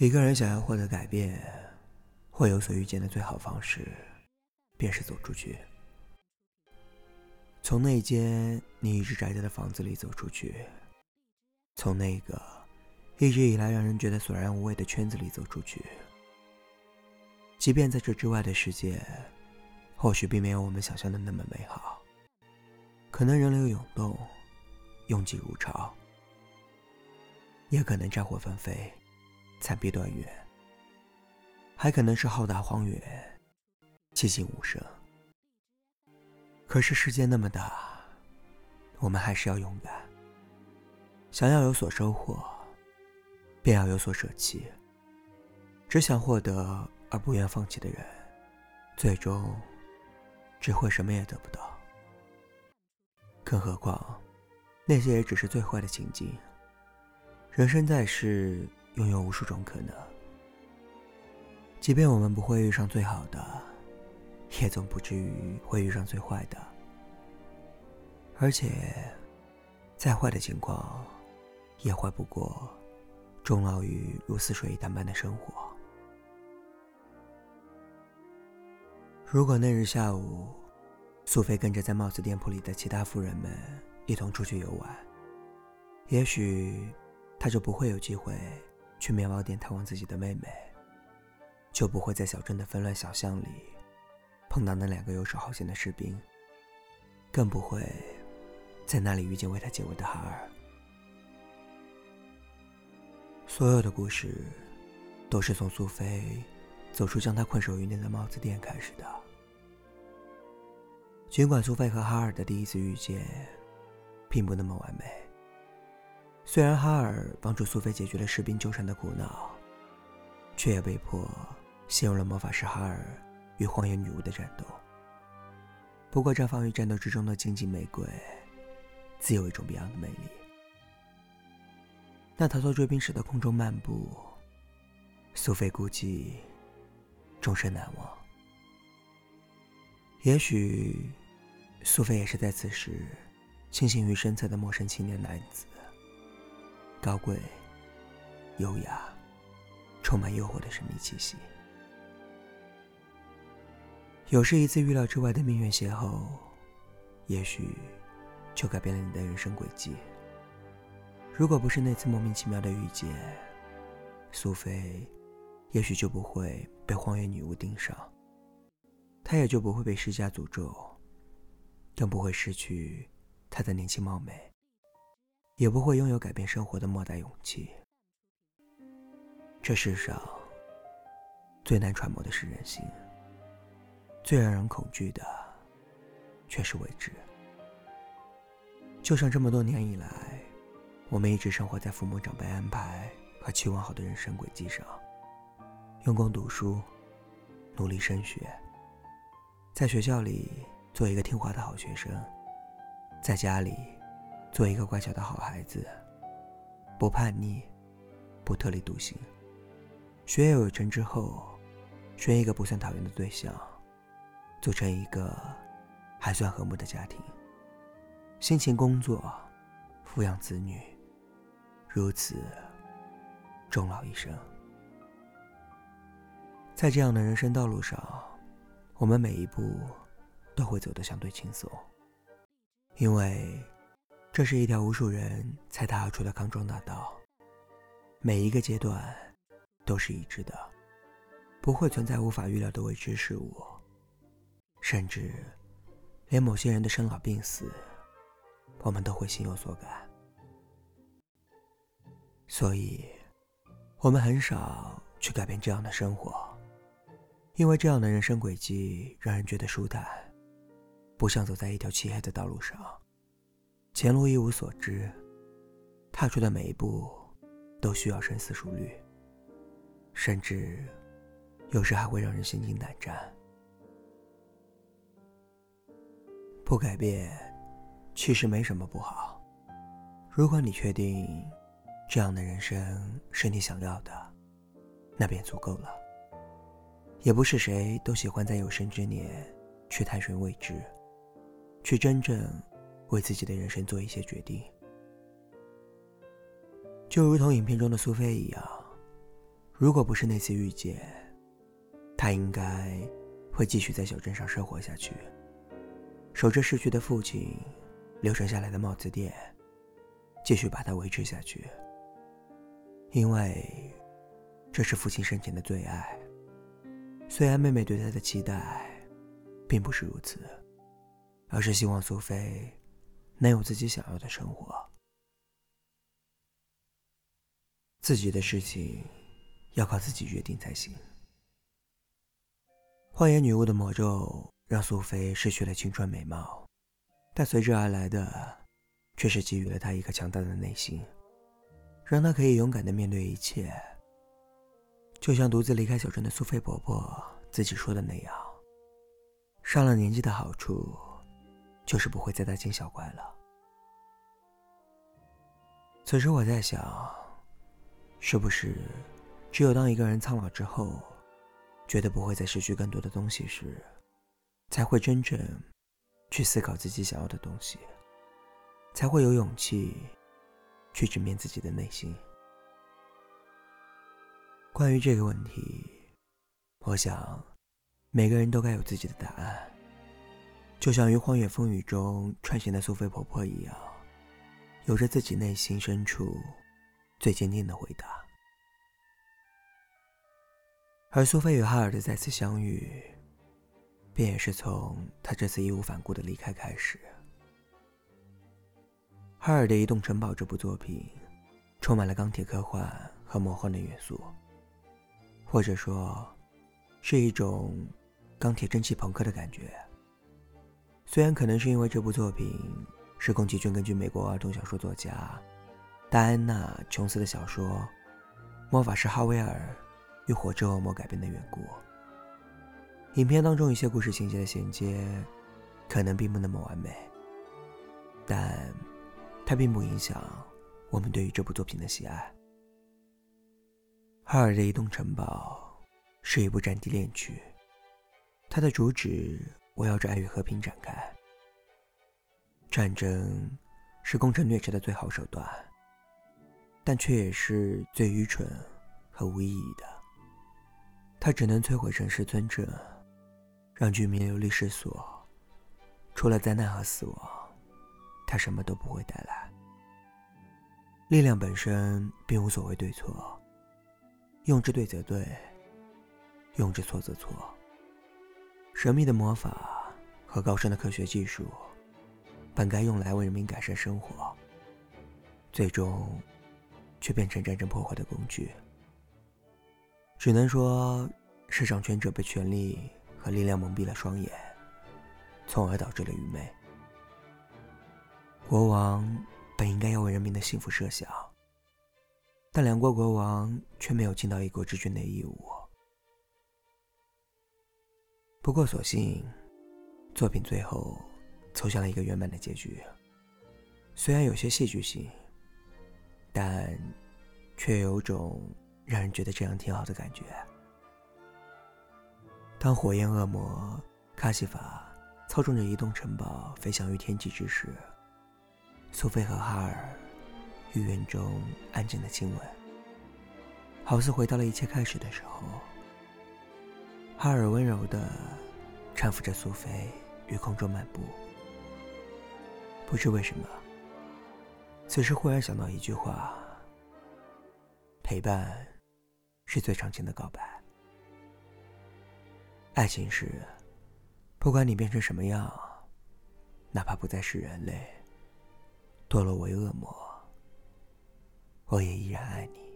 一个人想要获得改变，或有所预见的最好方式，便是走出去。从那间你一直宅着的房子里走出去，从那个一直以来让人觉得索然无味的圈子里走出去。即便在这之外的世界，或许并没有我们想象的那么美好，可能人流涌动，拥挤如潮，也可能战火纷飞。惨悲断垣，还可能是浩大荒原，寂静无声。可是世界那么大，我们还是要勇敢。想要有所收获，便要有所舍弃。只想获得而不愿放弃的人，最终只会什么也得不到。更何况，那些也只是最坏的情境。人生在世。拥有无数种可能，即便我们不会遇上最好的，也总不至于会遇上最坏的。而且，再坏的情况，也坏不过终老于如死水一潭般的生活。如果那日下午，苏菲跟着在帽子店铺里的其他富人们一同出去游玩，也许她就不会有机会。去面包店探望自己的妹妹，就不会在小镇的纷乱小巷里碰到那两个游手好闲的士兵，更不会在那里遇见为他解围的哈尔。所有的故事都是从苏菲走出将她困守于内的帽子店开始的。尽管苏菲和哈尔的第一次遇见并不那么完美。虽然哈尔帮助苏菲解决了士兵纠缠的苦恼，却也被迫陷入了魔法师哈尔与荒野女巫的战斗。不过，绽放于战斗之中的荆棘玫瑰，自有一种别样的魅力。那逃脱追兵时的空中漫步，苏菲估计终身难忘。也许，苏菲也是在此时清醒于身侧的陌生青年男子。高贵、优雅、充满诱惑的神秘气息。有时一次预料之外的命运邂逅，也许就改变了你的人生轨迹。如果不是那次莫名其妙的遇见，苏菲也许就不会被荒原女巫盯上，她也就不会被施加诅咒，更不会失去她的年轻貌美。也不会拥有改变生活的莫大勇气。这世上最难揣摩的是人心，最让人恐惧的却是未知。就像这么多年以来，我们一直生活在父母长辈安排和期望好的人生轨迹上，用功读书，努力升学，在学校里做一个听话的好学生，在家里。做一个乖巧的好孩子，不叛逆，不特立独行。学业有成之后，选一个不算讨厌的对象，组成一个还算和睦的家庭，辛勤工作，抚养子女，如此终老一生。在这样的人生道路上，我们每一步都会走得相对轻松，因为。这是一条无数人踩踏而出的康庄大道，每一个阶段都是一致的，不会存在无法预料的未知事物，甚至连某些人的生老病死，我们都会心有所感。所以，我们很少去改变这样的生活，因为这样的人生轨迹让人觉得舒坦，不像走在一条漆黑的道路上。前路一无所知，踏出的每一步都需要深思熟虑，甚至有时还会让人心惊胆战。不改变，其实没什么不好。如果你确定这样的人生是你想要的，那便足够了。也不是谁都喜欢在有生之年去探寻未知，去真正。为自己的人生做一些决定，就如同影片中的苏菲一样。如果不是那次遇见，他应该会继续在小镇上生活下去，守着逝去的父亲留传下来的帽子店，继续把它维持下去。因为这是父亲生前的最爱。虽然妹妹对他的期待并不是如此，而是希望苏菲能有自己想要的生活，自己的事情要靠自己决定才行。幻影女巫的魔咒让苏菲失去了青春美貌，但随之而来的却是给予了她一个强大的内心。让她可以勇敢的面对一切，就像独自离开小镇的苏菲婆婆自己说的那样：“上了年纪的好处，就是不会再大惊小怪了。”此时我在想，是不是只有当一个人苍老之后，觉得不会再失去更多的东西时，才会真正去思考自己想要的东西，才会有勇气。去直面自己的内心。关于这个问题，我想每个人都该有自己的答案，就像于荒野风雨中穿行的苏菲婆婆一样，有着自己内心深处最坚定的回答。而苏菲与哈尔的再次相遇，便也是从他这次义无反顾的离开开始。哈尔的移动城堡这部作品，充满了钢铁科幻和魔幻的元素，或者说，是一种钢铁蒸汽朋克的感觉。虽然可能是因为这部作品是宫崎骏根据美国儿童小说作家戴安娜·琼斯的小说《魔法师哈维尔与火之恶魔》改编的缘故，影片当中一些故事情节的衔接，可能并不那么完美，但。它并不影响我们对于这部作品的喜爱。哈尔的移动城堡是一部战地恋曲，它的主旨围绕着爱与和平展开。战争是攻城略地的最好手段，但却也是最愚蠢和无意义的。它只能摧毁城市村镇，让居民流离失所，除了灾难和死亡。它什么都不会带来。力量本身并无所谓对错，用之对则对，用之错则错。神秘的魔法和高深的科学技术，本该用来为人民改善生活，最终却变成战争破坏的工具。只能说，是掌权者被权力和力量蒙蔽了双眼，从而导致了愚昧。国王本应该要为人民的幸福设想，但两国国王却没有尽到一国之君的义务。不过，所幸作品最后走向了一个圆满的结局。虽然有些戏剧性，但却有种让人觉得这样挺好的感觉。当火焰恶魔卡西法操纵着移动城堡飞翔于天际之时。苏菲和哈尔于园中安静的亲吻，好似回到了一切开始的时候。哈尔温柔的搀扶着苏菲于空中漫步。不知为什么，此时忽然想到一句话：陪伴是最长情的告白。爱情是，不管你变成什么样，哪怕不再是人类。堕落为恶魔，我也依然爱你。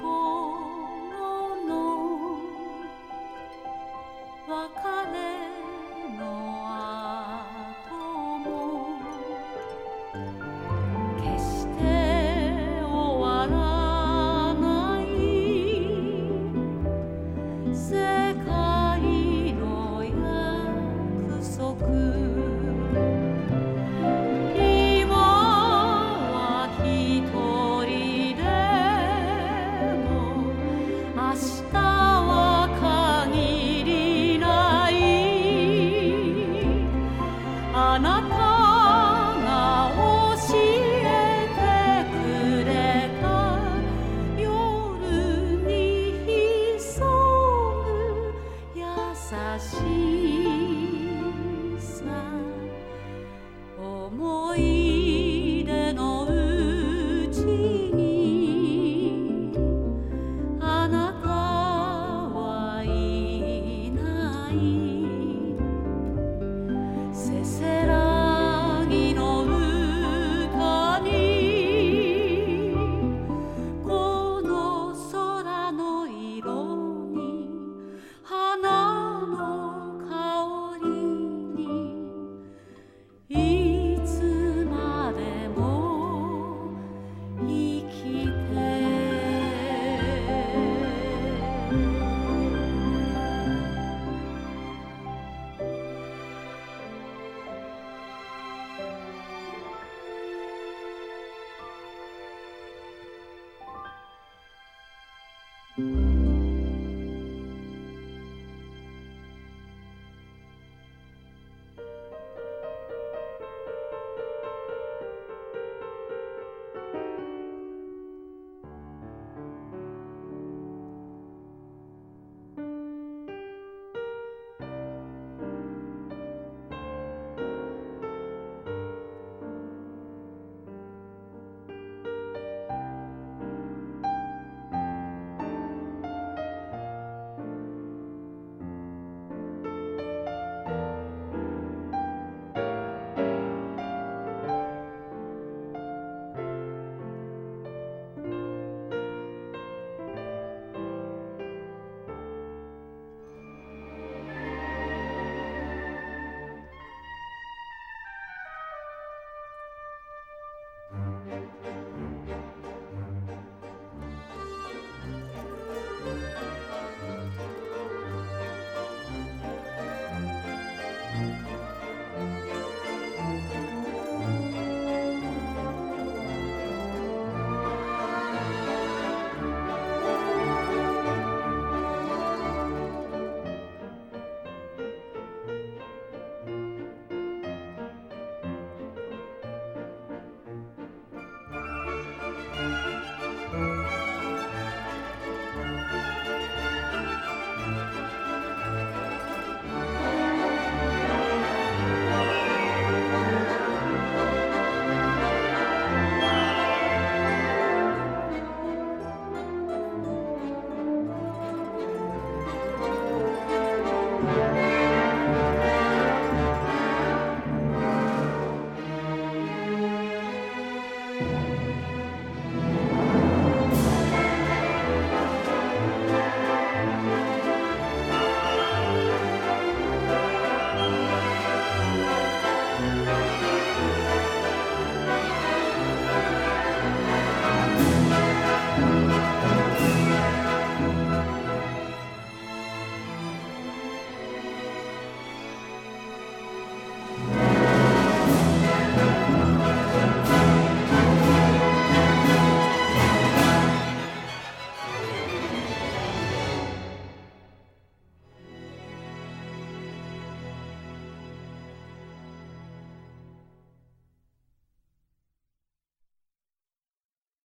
过。